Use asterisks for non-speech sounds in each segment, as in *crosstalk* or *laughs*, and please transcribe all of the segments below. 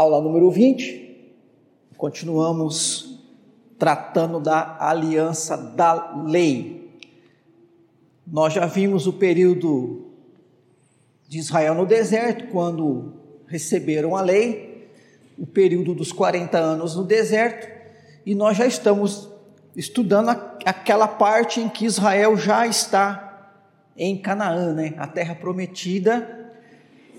aula número 20, continuamos tratando da aliança da lei. Nós já vimos o período de Israel no deserto, quando receberam a lei, o período dos 40 anos no deserto, e nós já estamos estudando aquela parte em que Israel já está em Canaã, né? a terra prometida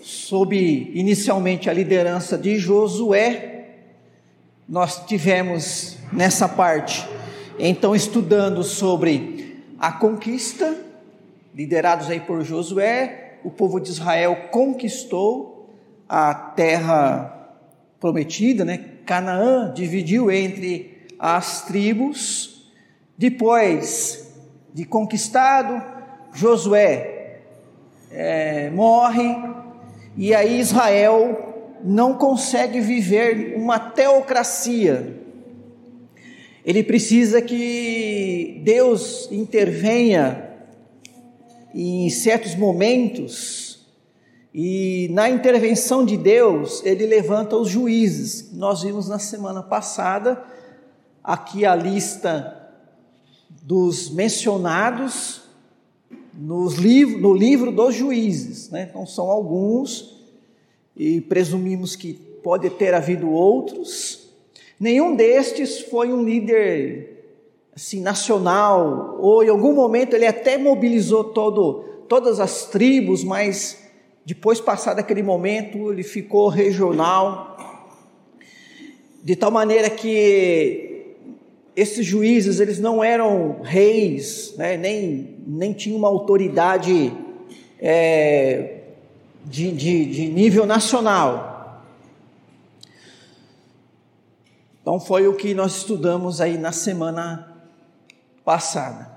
sob inicialmente a liderança de Josué, nós tivemos nessa parte, então estudando sobre a conquista, liderados aí por Josué, o povo de Israel conquistou a terra prometida, né? Canaã dividiu entre as tribos. Depois de conquistado, Josué é, morre, e aí Israel não consegue viver uma teocracia. Ele precisa que Deus intervenha em certos momentos, e na intervenção de Deus, ele levanta os juízes. Nós vimos na semana passada aqui a lista dos mencionados nos livro, no livro dos juízes. Né? Então, são alguns, e presumimos que pode ter havido outros. Nenhum destes foi um líder assim, nacional, ou em algum momento ele até mobilizou todo, todas as tribos, mas depois, passado aquele momento, ele ficou regional, de tal maneira que esses juízes eles não eram reis, né, nem, nem tinham uma autoridade é, de, de, de nível nacional. Então foi o que nós estudamos aí na semana passada.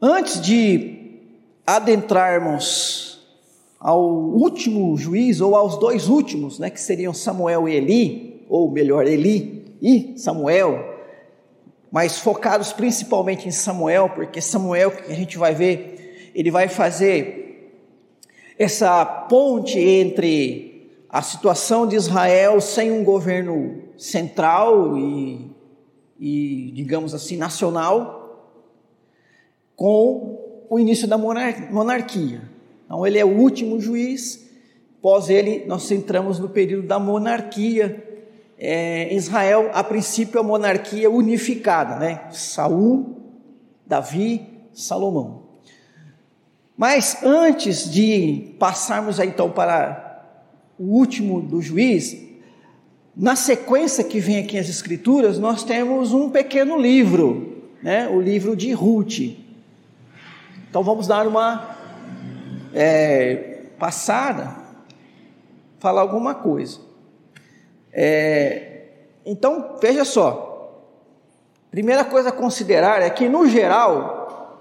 Antes de adentrarmos ao último juiz, ou aos dois últimos, né, que seriam Samuel e Eli, ou melhor, Eli, e Samuel, mas focados principalmente em Samuel, porque Samuel, que a gente vai ver, ele vai fazer essa ponte entre a situação de Israel sem um governo central e, e digamos assim, nacional, com o início da monarquia. Então, ele é o último juiz, após ele, nós entramos no período da monarquia, é, Israel, a princípio, a monarquia unificada, né? Saul, Davi, Salomão. Mas antes de passarmos então para o último do juiz, na sequência que vem aqui as escrituras, nós temos um pequeno livro, né? O livro de Ruth. Então vamos dar uma é, passada, falar alguma coisa. É, então, veja só. Primeira coisa a considerar é que, no geral,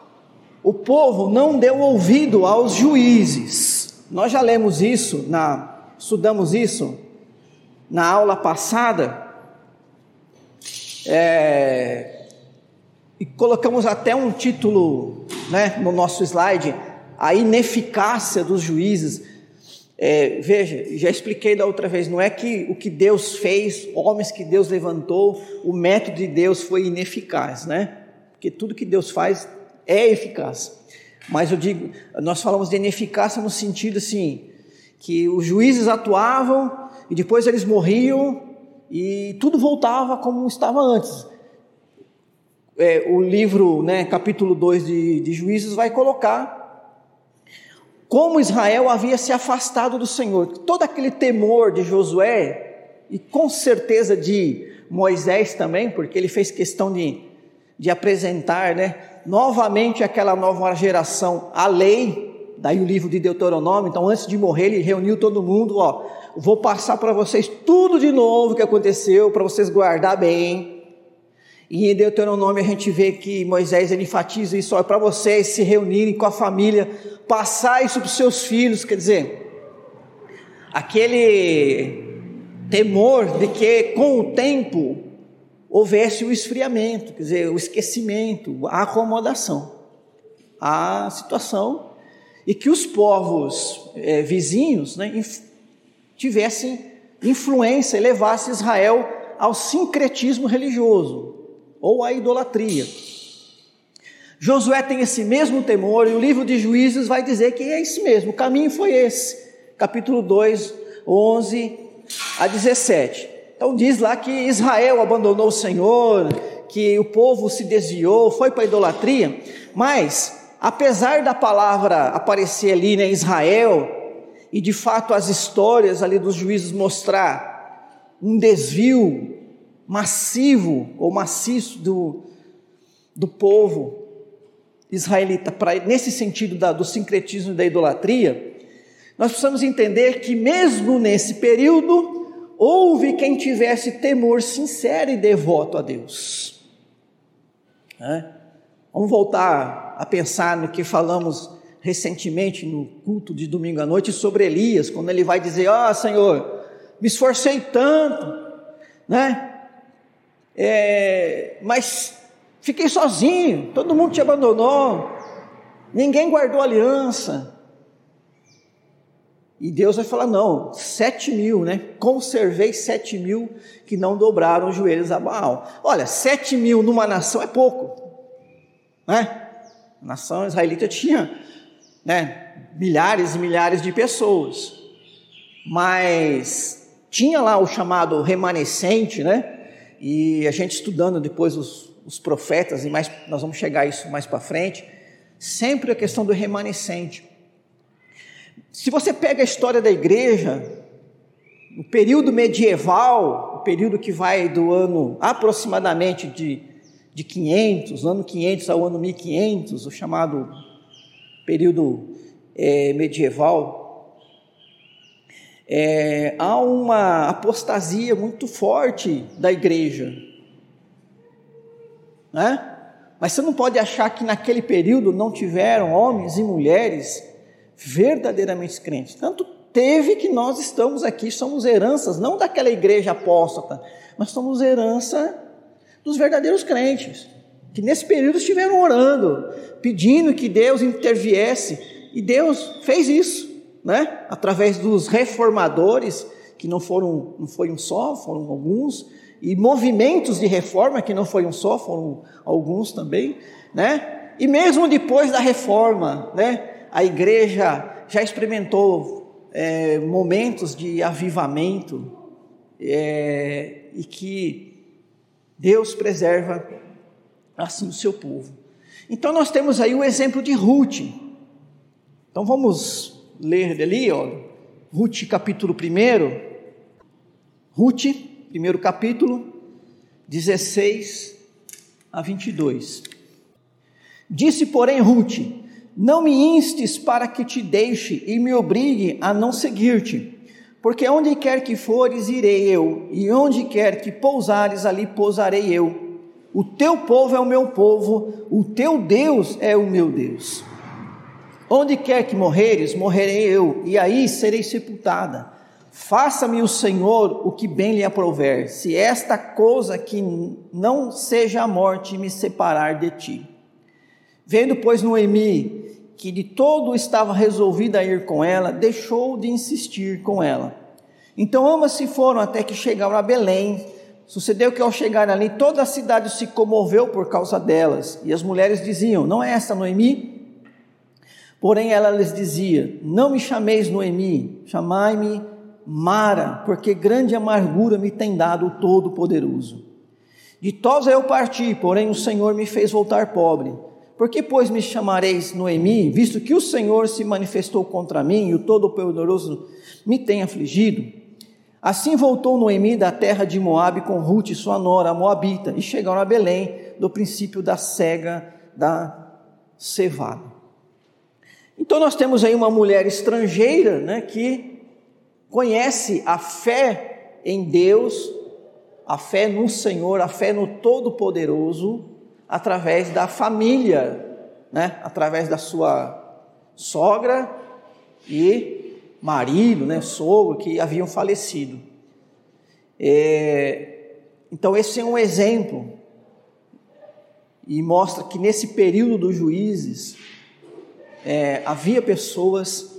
o povo não deu ouvido aos juízes. Nós já lemos isso, na, estudamos isso na aula passada. É, e colocamos até um título né, no nosso slide, a ineficácia dos juízes. É, veja, já expliquei da outra vez, não é que o que Deus fez, homens que Deus levantou, o método de Deus foi ineficaz, né? Porque tudo que Deus faz é eficaz. Mas eu digo, nós falamos de ineficácia no sentido assim, que os juízes atuavam e depois eles morriam e tudo voltava como estava antes. É, o livro, né, capítulo 2 de, de Juízes, vai colocar como Israel havia se afastado do Senhor. Todo aquele temor de Josué, e com certeza de Moisés também, porque ele fez questão de, de apresentar né, novamente aquela nova geração a lei, daí o livro de Deuteronômio. Então, antes de morrer, ele reuniu todo mundo: ó, vou passar para vocês tudo de novo que aconteceu, para vocês guardar bem. E em Deuteronômio a gente vê que Moisés enfatiza isso, é para vocês se reunirem com a família, passar isso para os seus filhos, quer dizer, aquele temor de que com o tempo houvesse o esfriamento, quer dizer, o esquecimento, a acomodação, a situação, e que os povos é, vizinhos né, tivessem influência e levasse Israel ao sincretismo religioso ou à idolatria. Josué tem esse mesmo temor e o livro de Juízes vai dizer que é esse mesmo, o caminho foi esse. Capítulo 2, 11 a 17. Então diz lá que Israel abandonou o Senhor, que o povo se desviou, foi para a idolatria, mas apesar da palavra aparecer ali, né, Israel, e de fato as histórias ali dos juízes mostrar um desvio massivo ou maciço do, do povo israelita, pra, nesse sentido da, do sincretismo e da idolatria, nós precisamos entender que mesmo nesse período, houve quem tivesse temor sincero e devoto a Deus. É? Vamos voltar a pensar no que falamos recentemente no culto de domingo à noite sobre Elias, quando ele vai dizer: Ah, oh, Senhor, me esforcei tanto, né? É, mas fiquei sozinho, todo mundo te abandonou, ninguém guardou aliança. E Deus vai falar: não, sete mil, né? Conservei sete mil que não dobraram os joelhos a Baal. Olha, sete mil numa nação é pouco, né? A nação israelita tinha né, milhares e milhares de pessoas, mas tinha lá o chamado remanescente, né? E a gente estudando depois os, os profetas, e mais, nós vamos chegar a isso mais para frente, sempre a questão do remanescente. Se você pega a história da igreja, no período medieval, o período que vai do ano aproximadamente de, de 500, ano 500 ao ano 1500, o chamado período é, medieval, é, há uma apostasia muito forte da igreja. Né? Mas você não pode achar que naquele período não tiveram homens e mulheres verdadeiramente crentes. Tanto teve que nós estamos aqui, somos heranças, não daquela igreja apóstata, mas somos herança dos verdadeiros crentes, que nesse período estiveram orando, pedindo que Deus interviesse, e Deus fez isso né? através dos reformadores, que não foram, não foi um só, foram alguns, e movimentos de reforma, que não foi um só, foram alguns também, né? E mesmo depois da reforma, né? A igreja já experimentou é, momentos de avivamento é, e que Deus preserva assim o seu povo. Então nós temos aí o exemplo de Ruth. Então vamos ler ali, ó, Ruth capítulo 1, Ruth, primeiro capítulo, 16 a 22. Disse, porém, Ruth: Não me instes para que te deixe e me obrigue a não seguir-te, porque onde quer que fores, irei eu, e onde quer que pousares, ali pousarei eu. O teu povo é o meu povo, o teu Deus é o meu Deus. Onde quer que morreres, morrerei eu, e aí serei sepultada. Faça-me o Senhor o que bem lhe aprouver, se esta coisa que não seja a morte me separar de ti. Vendo, pois, Noemi que de todo estava resolvida a ir com ela, deixou de insistir com ela. Então ambas se foram até que chegaram a Belém. Sucedeu que ao chegar ali, toda a cidade se comoveu por causa delas, e as mulheres diziam: Não é esta Noemi? Porém ela lhes dizia: Não me chameis Noemi, chamai-me Mara, porque grande amargura me tem dado o Todo-Poderoso. De tosa eu parti, porém o Senhor me fez voltar pobre. Por que, pois, me chamareis Noemi, visto que o Senhor se manifestou contra mim e o Todo-Poderoso me tem afligido? Assim voltou Noemi da terra de Moabe com Ruth, sua nora, a Moabita, e chegaram a Belém, do princípio da cega da cevada. Então nós temos aí uma mulher estrangeira, né, que conhece a fé em Deus, a fé no Senhor, a fé no Todo-Poderoso, através da família, né, através da sua sogra e marido, né, sogro, que haviam falecido. É, então esse é um exemplo e mostra que nesse período dos juízes é, havia pessoas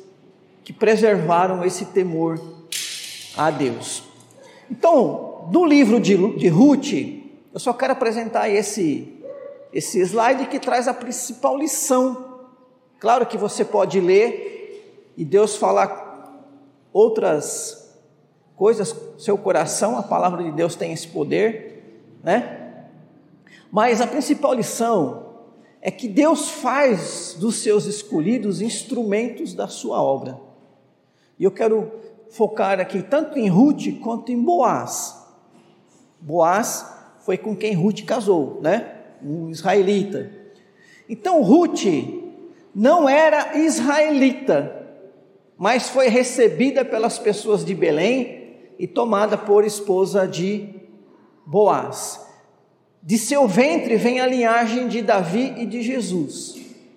que preservaram esse temor a Deus. Então, do livro de, de Ruth, eu só quero apresentar esse, esse slide que traz a principal lição. Claro que você pode ler e Deus falar outras coisas, seu coração, a palavra de Deus tem esse poder, né? Mas a principal lição é que Deus faz dos seus escolhidos instrumentos da sua obra. E eu quero focar aqui tanto em Ruth quanto em Boaz. Boaz foi com quem Ruth casou, né? Um israelita. Então Ruth não era israelita, mas foi recebida pelas pessoas de Belém e tomada por esposa de Boaz. De seu ventre vem a linhagem de Davi e de Jesus.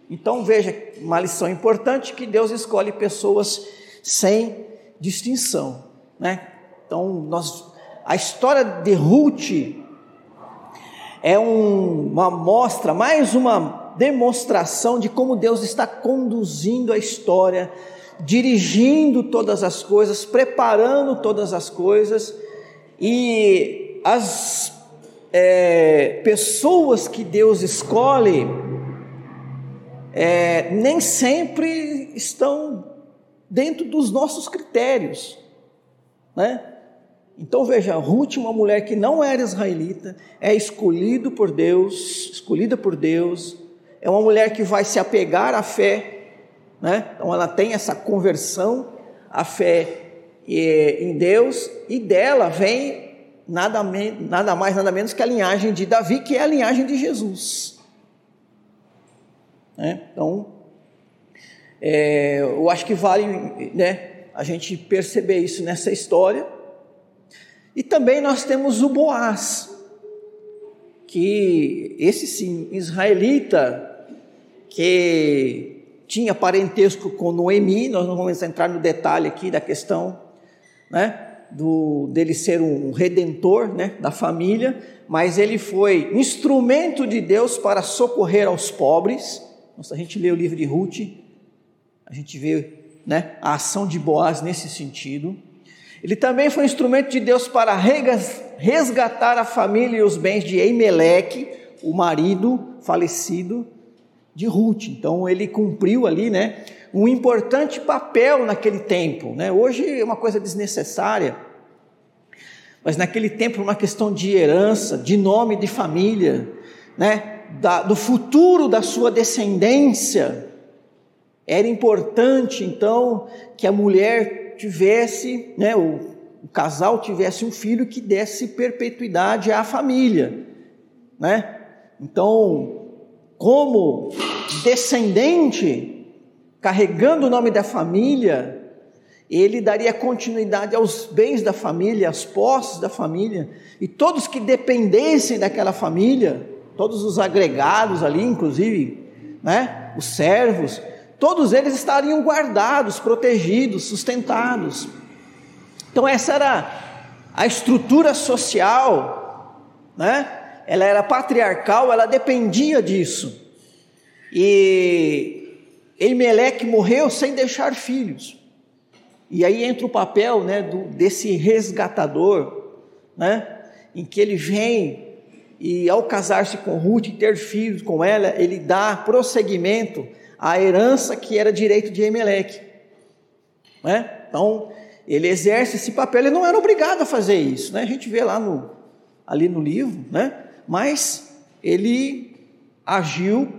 Então veja, uma lição importante que Deus escolhe pessoas sem distinção, né? Então nós, a história de Ruth é um, uma mostra, mais uma demonstração de como Deus está conduzindo a história, dirigindo todas as coisas, preparando todas as coisas e as é, pessoas que Deus escolhe é, nem sempre estão dentro dos nossos critérios, né? Então veja, Ruth, uma mulher que não era israelita, é escolhido por Deus, escolhida por Deus, é uma mulher que vai se apegar à fé, né? Então ela tem essa conversão à fé em Deus e dela vem nada, nada mais, nada menos que a linhagem de Davi, que é a linhagem de Jesus. Né? Então, é, eu acho que vale né, a gente perceber isso nessa história. E também nós temos o Boaz, que esse sim, israelita, que tinha parentesco com Noemi, nós não vamos entrar no detalhe aqui da questão, né? do, dele ser um redentor né, da família, mas ele foi instrumento de Deus para socorrer aos pobres. Se a gente lê o livro de Ruth, a gente vê né, a ação de Boaz nesse sentido. Ele também foi instrumento de Deus para resgatar a família e os bens de Eimeleque, o marido falecido de Ruth. Então ele cumpriu ali, né, um importante papel naquele tempo. Né? Hoje é uma coisa desnecessária, mas naquele tempo uma questão de herança, de nome de família, né? da, do futuro da sua descendência. Era importante então que a mulher tivesse, né, o, o casal tivesse um filho que desse perpetuidade à família, né? Então, como descendente, carregando o nome da família, ele daria continuidade aos bens da família, às posses da família, e todos que dependessem daquela família, todos os agregados ali, inclusive, né, os servos, todos eles estariam guardados, protegidos, sustentados. Então essa era a estrutura social, né? Ela era patriarcal, ela dependia disso. E Elimeleque morreu sem deixar filhos. E aí entra o papel né, do, desse resgatador, né, em que ele vem e ao casar-se com Ruth e ter filhos com ela, ele dá prosseguimento à herança que era direito de Emeleque. Né? Então, ele exerce esse papel, ele não era obrigado a fazer isso, né? a gente vê lá no, ali no livro, né? mas ele agiu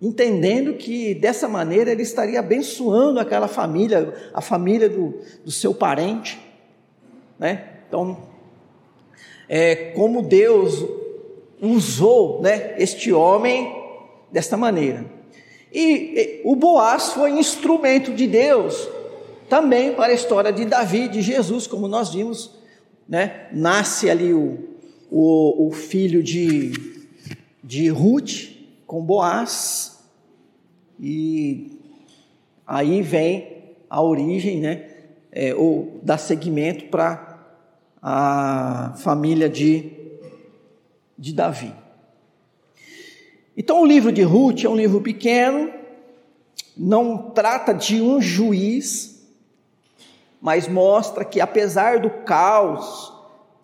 entendendo que dessa maneira ele estaria abençoando aquela família, a família do, do seu parente, né? Então, é como Deus usou, né, este homem desta maneira. E, e o Boaz foi instrumento de Deus também para a história de Davi, de Jesus, como nós vimos, né? Nasce ali o, o, o filho de, de Ruth, com Boaz, e aí vem a origem, né, é, ou dá seguimento para a família de, de Davi. Então, o livro de Ruth é um livro pequeno, não trata de um juiz, mas mostra que apesar do caos,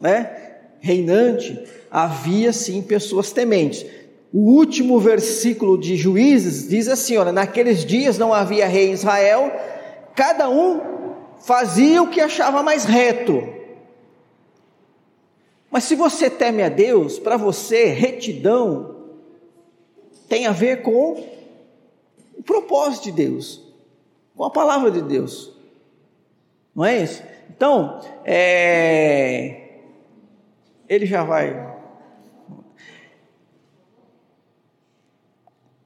né, reinante, havia sim pessoas tementes. O último versículo de Juízes diz assim: olha, naqueles dias não havia rei em Israel, cada um fazia o que achava mais reto. Mas se você teme a Deus, para você, retidão tem a ver com o propósito de Deus, com a palavra de Deus. Não é isso? Então, é... ele já vai.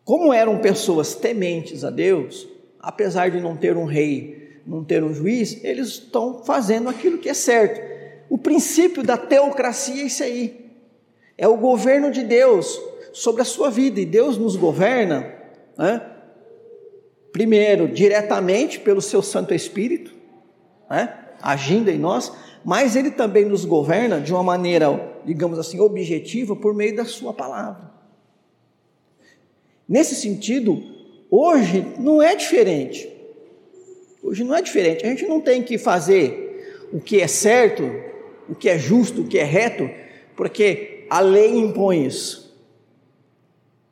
Como eram pessoas tementes a Deus, apesar de não ter um rei, não ter um juiz, eles estão fazendo aquilo que é certo. O princípio da teocracia é isso aí. É o governo de Deus sobre a sua vida. E Deus nos governa, né? primeiro, diretamente pelo seu Santo Espírito, né? agindo em nós, mas Ele também nos governa de uma maneira, digamos assim, objetiva, por meio da Sua palavra. Nesse sentido, hoje não é diferente. Hoje não é diferente. A gente não tem que fazer o que é certo, o que é justo, o que é reto, porque a lei impõe isso.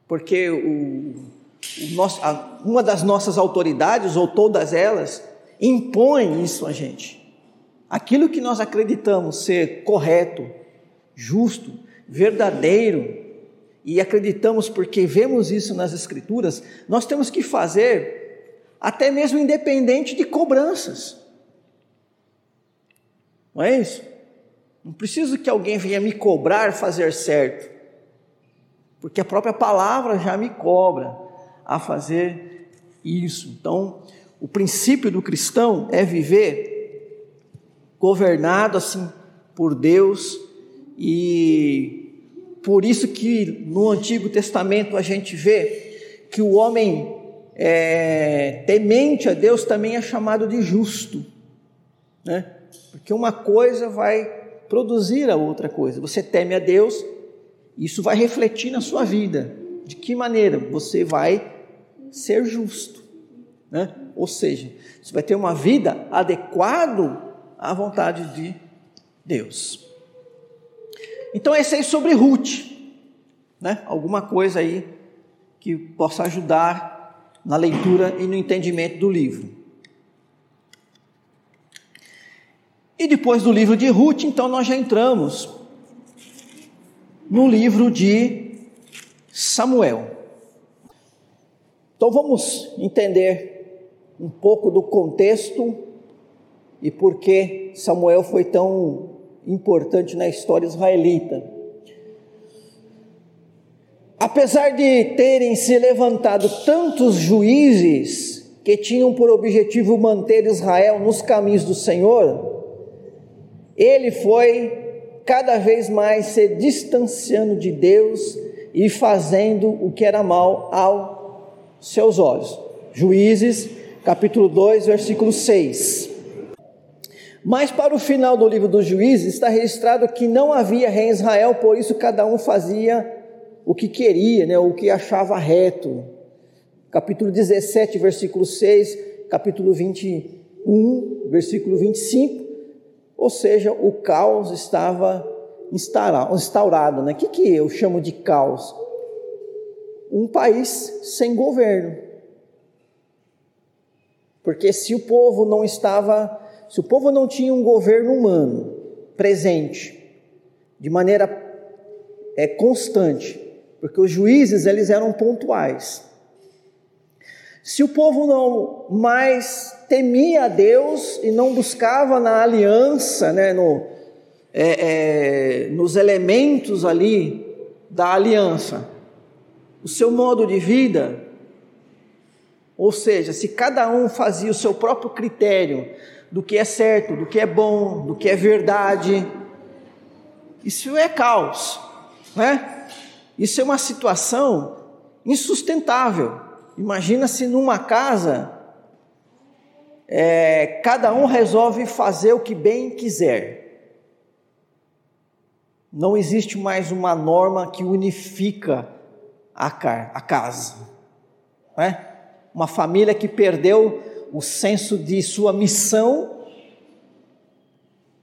Porque o, o nosso, a, uma das nossas autoridades, ou todas elas, impõe isso a gente. Aquilo que nós acreditamos ser correto, justo, verdadeiro, e acreditamos porque vemos isso nas Escrituras, nós temos que fazer, até mesmo independente de cobranças. Não é isso? Não preciso que alguém venha me cobrar fazer certo, porque a própria palavra já me cobra a fazer isso. Então, o princípio do cristão é viver governado assim por Deus e por isso que no Antigo Testamento a gente vê que o homem é, temente a Deus também é chamado de justo, né? Porque uma coisa vai produzir a outra coisa. Você teme a Deus, isso vai refletir na sua vida. De que maneira? Você vai ser justo, né? Ou seja, você vai ter uma vida adequada à vontade de Deus. Então, esse aí sobre Ruth, né? Alguma coisa aí que possa ajudar na leitura e no entendimento do livro. E depois do livro de Ruth, então nós já entramos no livro de Samuel. Então vamos entender um pouco do contexto e por que Samuel foi tão importante na história israelita. Apesar de terem se levantado tantos juízes que tinham por objetivo manter Israel nos caminhos do Senhor, ele foi cada vez mais se distanciando de Deus e fazendo o que era mal aos seus olhos. Juízes capítulo 2, versículo 6. Mas para o final do livro dos juízes está registrado que não havia rei em Israel, por isso cada um fazia o que queria, né, o que achava reto. Capítulo 17, versículo 6, capítulo 21, versículo 25. Ou seja, o caos estava instaurado. Né? O que, que eu chamo de caos? Um país sem governo. Porque se o povo não estava, se o povo não tinha um governo humano presente, de maneira é, constante, porque os juízes eles eram pontuais. Se o povo não mais temia a Deus e não buscava na aliança, né, no, é, é, nos elementos ali da aliança, o seu modo de vida ou seja, se cada um fazia o seu próprio critério do que é certo, do que é bom, do que é verdade, isso é caos, né? Isso é uma situação insustentável. Imagina se numa casa é, cada um resolve fazer o que bem quiser. Não existe mais uma norma que unifica a, a casa, né? uma família que perdeu o senso de sua missão,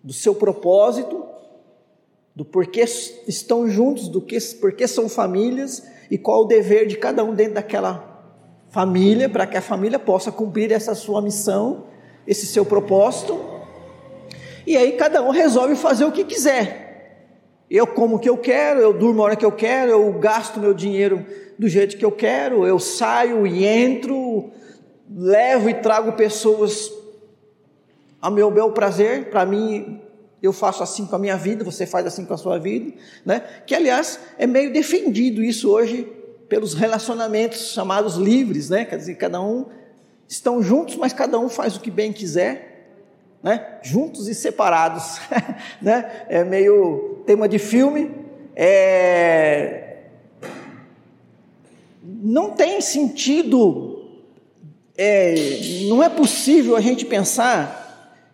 do seu propósito, do porquê estão juntos, do que porquê são famílias e qual o dever de cada um dentro daquela família, para que a família possa cumprir essa sua missão, esse seu propósito. E aí cada um resolve fazer o que quiser. Eu como o que eu quero, eu durmo a hora que eu quero, eu gasto meu dinheiro do jeito que eu quero, eu saio e entro, levo e trago pessoas a meu bel prazer, para mim eu faço assim com a minha vida, você faz assim com a sua vida, né? Que aliás é meio defendido isso hoje pelos relacionamentos chamados livres, né? Quer dizer, cada um estão juntos, mas cada um faz o que bem quiser, né? Juntos e separados, *laughs* né? É meio tema de filme, é... não tem sentido, é... não é possível a gente pensar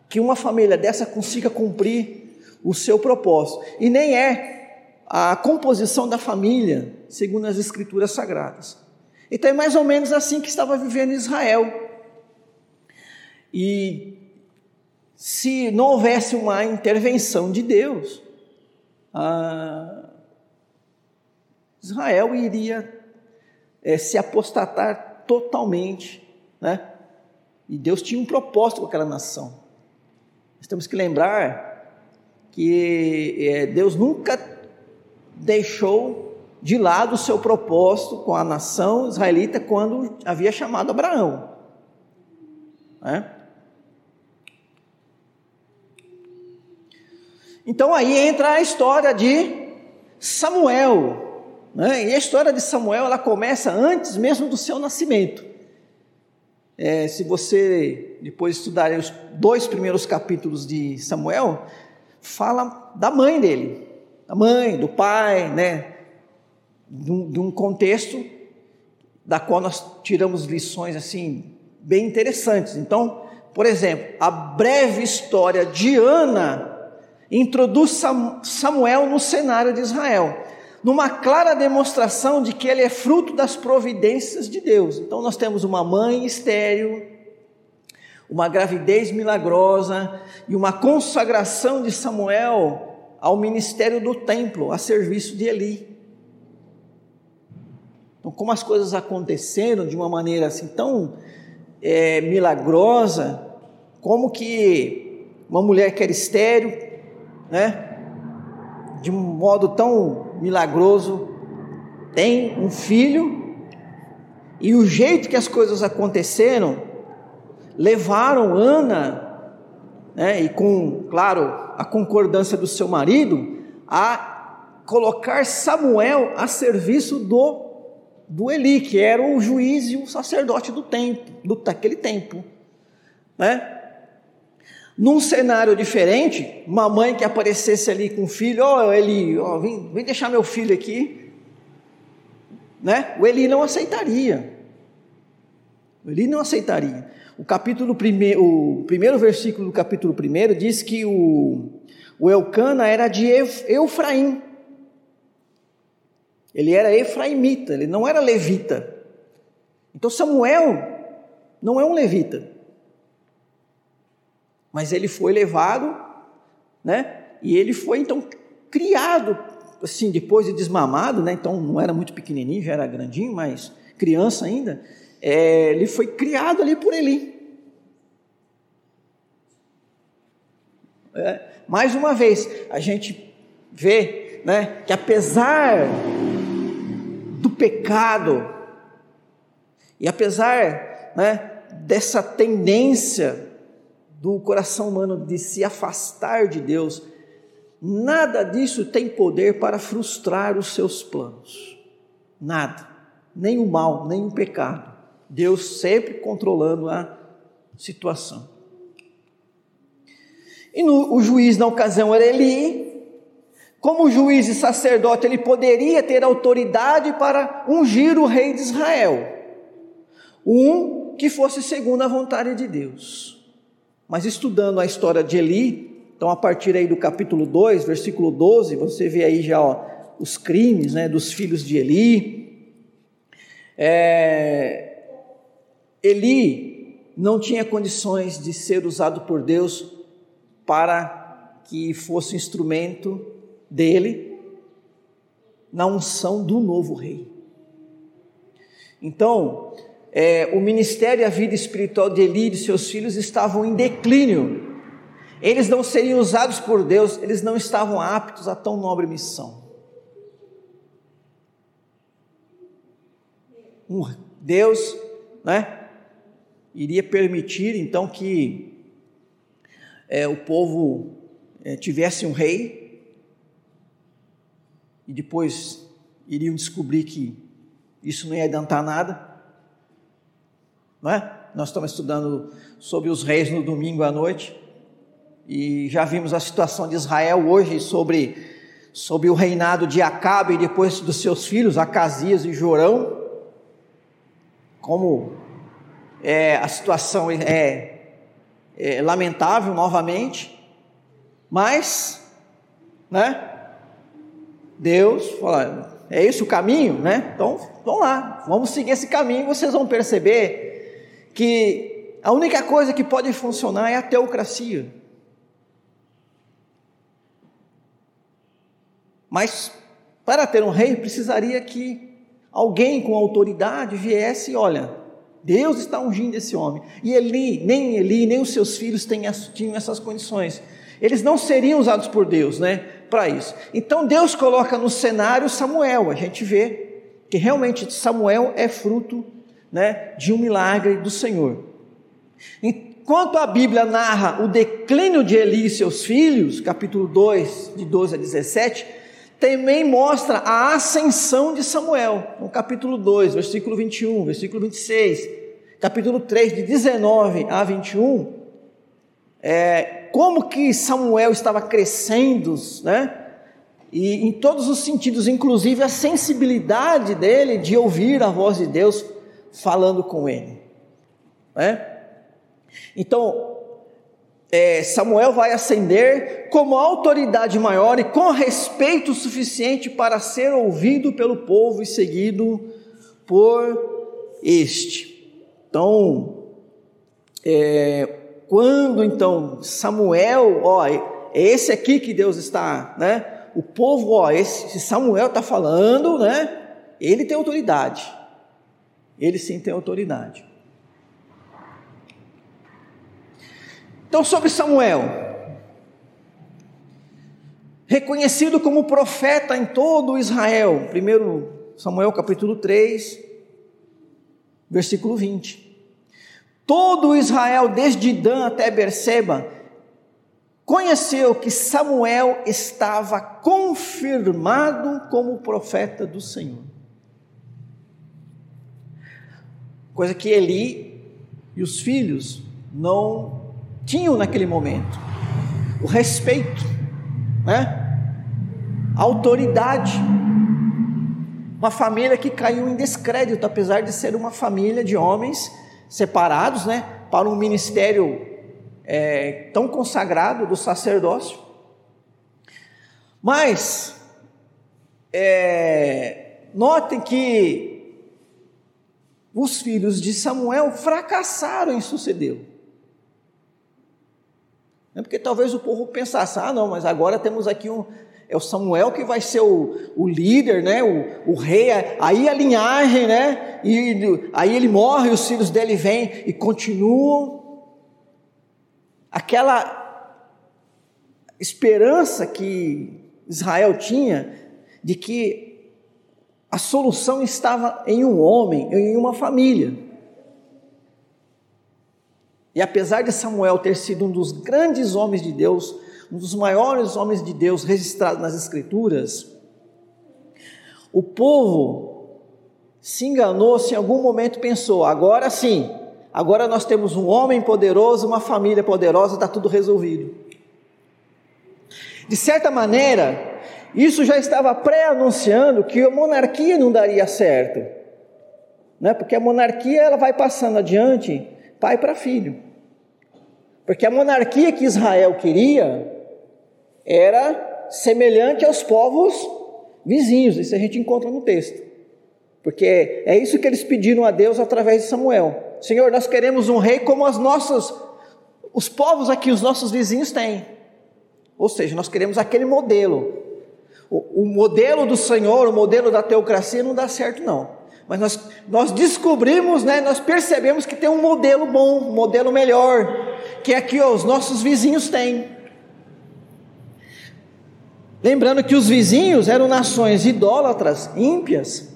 que uma família dessa consiga cumprir o seu propósito. E nem é a composição da família, segundo as escrituras sagradas. Então é mais ou menos assim que estava vivendo Israel. E se não houvesse uma intervenção de Deus, Israel iria é, se apostatar totalmente, né? E Deus tinha um propósito com aquela nação. Nós temos que lembrar que é, Deus nunca deixou de lado o seu propósito com a nação israelita quando havia chamado Abraão. Né? Então aí entra a história de Samuel. Né? E a história de Samuel ela começa antes mesmo do seu nascimento. É, se você depois estudar os dois primeiros capítulos de Samuel, fala da mãe dele, da mãe, do pai, né? De um, contexto da qual nós tiramos lições assim bem interessantes. Então, por exemplo, a breve história de Ana introduz Samuel no cenário de Israel numa clara demonstração de que ele é fruto das providências de Deus. Então nós temos uma mãe estéril, uma gravidez milagrosa e uma consagração de Samuel ao ministério do templo, a serviço de Eli. Como as coisas aconteceram de uma maneira assim tão é, milagrosa, como que uma mulher que era estéril, né, de um modo tão milagroso, tem um filho, e o jeito que as coisas aconteceram levaram Ana, né, e com, claro, a concordância do seu marido, a colocar Samuel a serviço do, do Eli, que era o juiz e o sacerdote do tempo, do, daquele tempo. Né? Num cenário diferente, uma mãe que aparecesse ali com o filho, ó oh, Eli, oh, vem, vem deixar meu filho aqui, né? O Eli não aceitaria. O Eli não aceitaria. O capítulo primeiro, o primeiro versículo do capítulo primeiro diz que o, o Eucana era de Eufraim. Ele era efraimita, ele não era levita. Então Samuel não é um levita mas ele foi levado, né? E ele foi então criado, assim, depois de desmamado, né? Então não era muito pequenininho, já era grandinho, mas criança ainda. É, ele foi criado ali por Eli. É, mais uma vez, a gente vê, né? Que apesar do pecado e apesar, né? Dessa tendência do coração humano de se afastar de Deus, nada disso tem poder para frustrar os seus planos. Nada. Nem o mal, nem o pecado. Deus sempre controlando a situação. E no, o juiz na ocasião era Eli. Como juiz e sacerdote, ele poderia ter autoridade para ungir o rei de Israel. Um que fosse segundo a vontade de Deus. Mas estudando a história de Eli, então a partir aí do capítulo 2, versículo 12, você vê aí já ó, os crimes né, dos filhos de Eli. É, Eli não tinha condições de ser usado por Deus para que fosse instrumento dele na unção do novo rei. Então, é, o ministério e a vida espiritual de Eli e de seus filhos estavam em declínio. Eles não seriam usados por Deus, eles não estavam aptos a tão nobre missão. Um Deus, né, iria permitir então que é, o povo é, tivesse um rei e depois iriam descobrir que isso não ia adiantar nada, não é? Nós estamos estudando sobre os reis no domingo à noite e já vimos a situação de Israel hoje sobre, sobre o reinado de Acabe e depois dos seus filhos, Acasias e Jorão, como é, a situação é, é lamentável novamente, mas, né? Deus fala, é esse o caminho, né? Então, vamos lá, vamos seguir esse caminho. Vocês vão perceber que a única coisa que pode funcionar é a teocracia. Mas para ter um rei precisaria que alguém com autoridade viesse, olha, Deus está ungindo esse homem. E Eli, nem Eli, nem os seus filhos tinham essas condições. Eles não seriam usados por Deus, né, para isso. Então Deus coloca no cenário Samuel. A gente vê que realmente Samuel é fruto, né, de um milagre do Senhor. Enquanto a Bíblia narra o declínio de Eli e seus filhos, capítulo 2, de 12 a 17, também mostra a ascensão de Samuel, no capítulo 2, versículo 21, versículo 26, capítulo 3, de 19 a 21, é, como que Samuel estava crescendo, né? E em todos os sentidos, inclusive a sensibilidade dele de ouvir a voz de Deus falando com ele. Né? Então, é, Samuel vai ascender como autoridade maior e com respeito suficiente para ser ouvido pelo povo e seguido por este. Então, é, quando então Samuel, ó, é esse aqui que Deus está, né? O povo, ó, esse Samuel está falando, né? Ele tem autoridade. Ele sim tem autoridade. Então, sobre Samuel, reconhecido como profeta em todo Israel, primeiro Samuel capítulo 3, versículo 20. Todo Israel, desde Dan até Berseba, conheceu que Samuel estava confirmado como profeta do Senhor. Coisa que Eli e os filhos não tinham naquele momento. O respeito, né? A autoridade. Uma família que caiu em descrédito, apesar de ser uma família de homens separados, né, para um ministério é, tão consagrado do sacerdócio. Mas, é, notem que os filhos de Samuel fracassaram em sucedê-lo. É porque talvez o povo pensasse, ah não, mas agora temos aqui um, é o Samuel que vai ser o, o líder, né? O, o rei, aí a linhagem, né? E aí ele morre, os filhos dele vêm e continuam. Aquela esperança que Israel tinha de que a solução estava em um homem, em uma família. E apesar de Samuel ter sido um dos grandes homens de Deus, um dos maiores homens de Deus registrados nas Escrituras, o povo se enganou se em algum momento pensou: agora sim, agora nós temos um homem poderoso, uma família poderosa, está tudo resolvido. De certa maneira, isso já estava pré-anunciando que a monarquia não daria certo, né? porque a monarquia ela vai passando adiante, pai para filho. Porque a monarquia que Israel queria era semelhante aos povos vizinhos, isso a gente encontra no texto. Porque é isso que eles pediram a Deus através de Samuel. Senhor, nós queremos um rei como as nossas os povos aqui, os nossos vizinhos têm. Ou seja, nós queremos aquele modelo. O, o modelo do Senhor, o modelo da teocracia não dá certo, não. Mas nós, nós descobrimos, né, nós percebemos que tem um modelo bom, um modelo melhor, que é que ó, os nossos vizinhos têm. Lembrando que os vizinhos eram nações idólatras, ímpias.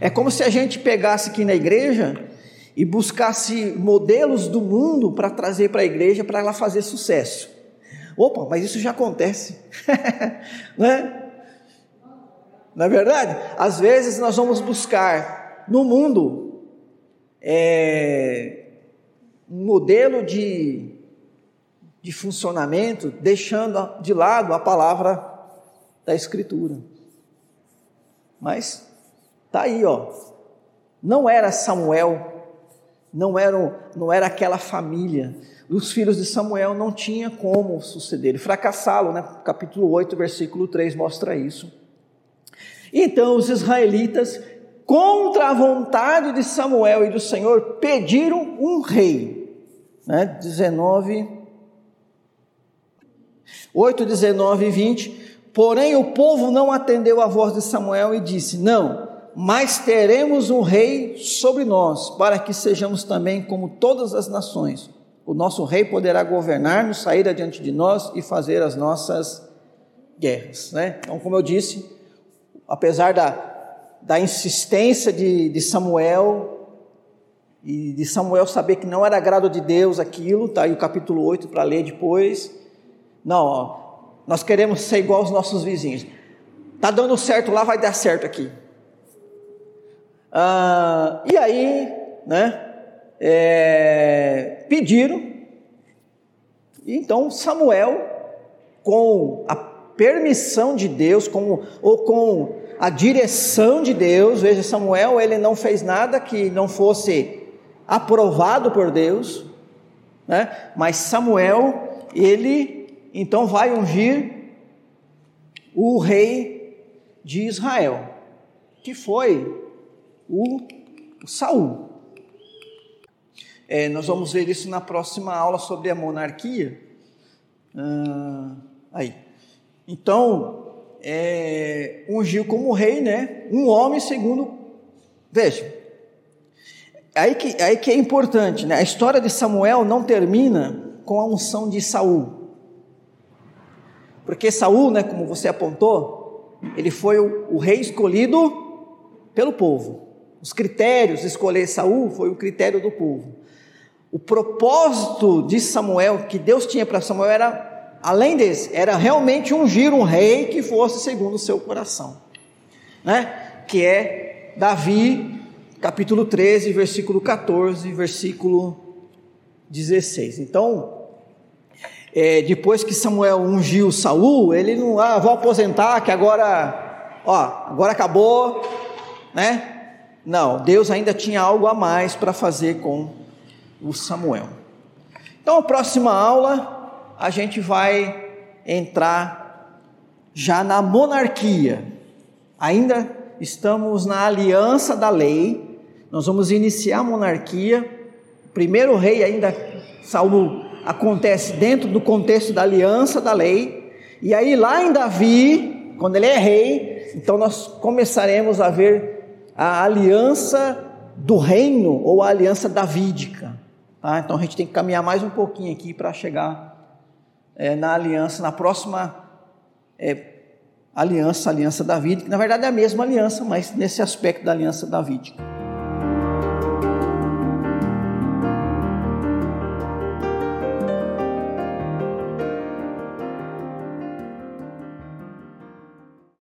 É como se a gente pegasse aqui na igreja e buscasse modelos do mundo para trazer para a igreja para ela fazer sucesso. Opa, mas isso já acontece, *laughs* não é? Não é verdade? Às vezes nós vamos buscar no mundo é, um modelo de, de funcionamento, deixando de lado a palavra da Escritura. Mas tá aí, ó. Não era Samuel, não era, não era aquela família. Os filhos de Samuel não tinha como suceder, fracassá-lo, né? Capítulo 8, versículo 3 mostra isso. Então os israelitas, contra a vontade de Samuel e do Senhor, pediram um rei. Né? 19, 8, 19 e 20. Porém o povo não atendeu a voz de Samuel e disse: Não, mas teremos um rei sobre nós, para que sejamos também como todas as nações. O nosso rei poderá governar-nos, sair adiante de nós e fazer as nossas guerras. Né? Então, como eu disse, apesar da, da insistência de, de Samuel, e de Samuel saber que não era agrado de Deus aquilo, tá aí o capítulo 8 para ler depois. Não, ó, nós queremos ser igual aos nossos vizinhos. Tá dando certo lá, vai dar certo aqui. Ah, e aí, né? É, pediram. Então Samuel, com a permissão de Deus, com, ou com a direção de Deus. Veja, Samuel, ele não fez nada que não fosse aprovado por Deus, né? Mas Samuel, ele então vai ungir o rei de Israel, que foi o, Saul. É, nós vamos ver isso na próxima aula sobre a monarquia. Ah, aí. Então, é, ungiu como rei, né? Um homem segundo. Veja, aí que, aí que é importante, né? A história de Samuel não termina com a unção de Saul. Porque Saul, né, como você apontou, ele foi o, o rei escolhido pelo povo. Os critérios de escolher Saul foi o critério do povo. O propósito de Samuel, que Deus tinha para Samuel, era além desse, era realmente ungir um rei que fosse segundo o seu coração, né? Que é Davi, capítulo 13, versículo 14, versículo 16. Então, é, depois que Samuel ungiu Saul, ele não, ah, vou aposentar, que agora, ó, agora acabou, né? Não, Deus ainda tinha algo a mais para fazer com o Samuel. Então, a próxima aula a gente vai entrar já na monarquia. Ainda estamos na aliança da lei. Nós vamos iniciar a monarquia. O primeiro rei ainda Saul acontece dentro do contexto da aliança da lei. E aí lá em Davi, quando ele é rei, então nós começaremos a ver a aliança do reino ou a aliança davídica. Tá? Então a gente tem que caminhar mais um pouquinho aqui para chegar é, na aliança, na próxima é, aliança, aliança davídica, que na verdade é a mesma aliança, mas nesse aspecto da aliança davídica.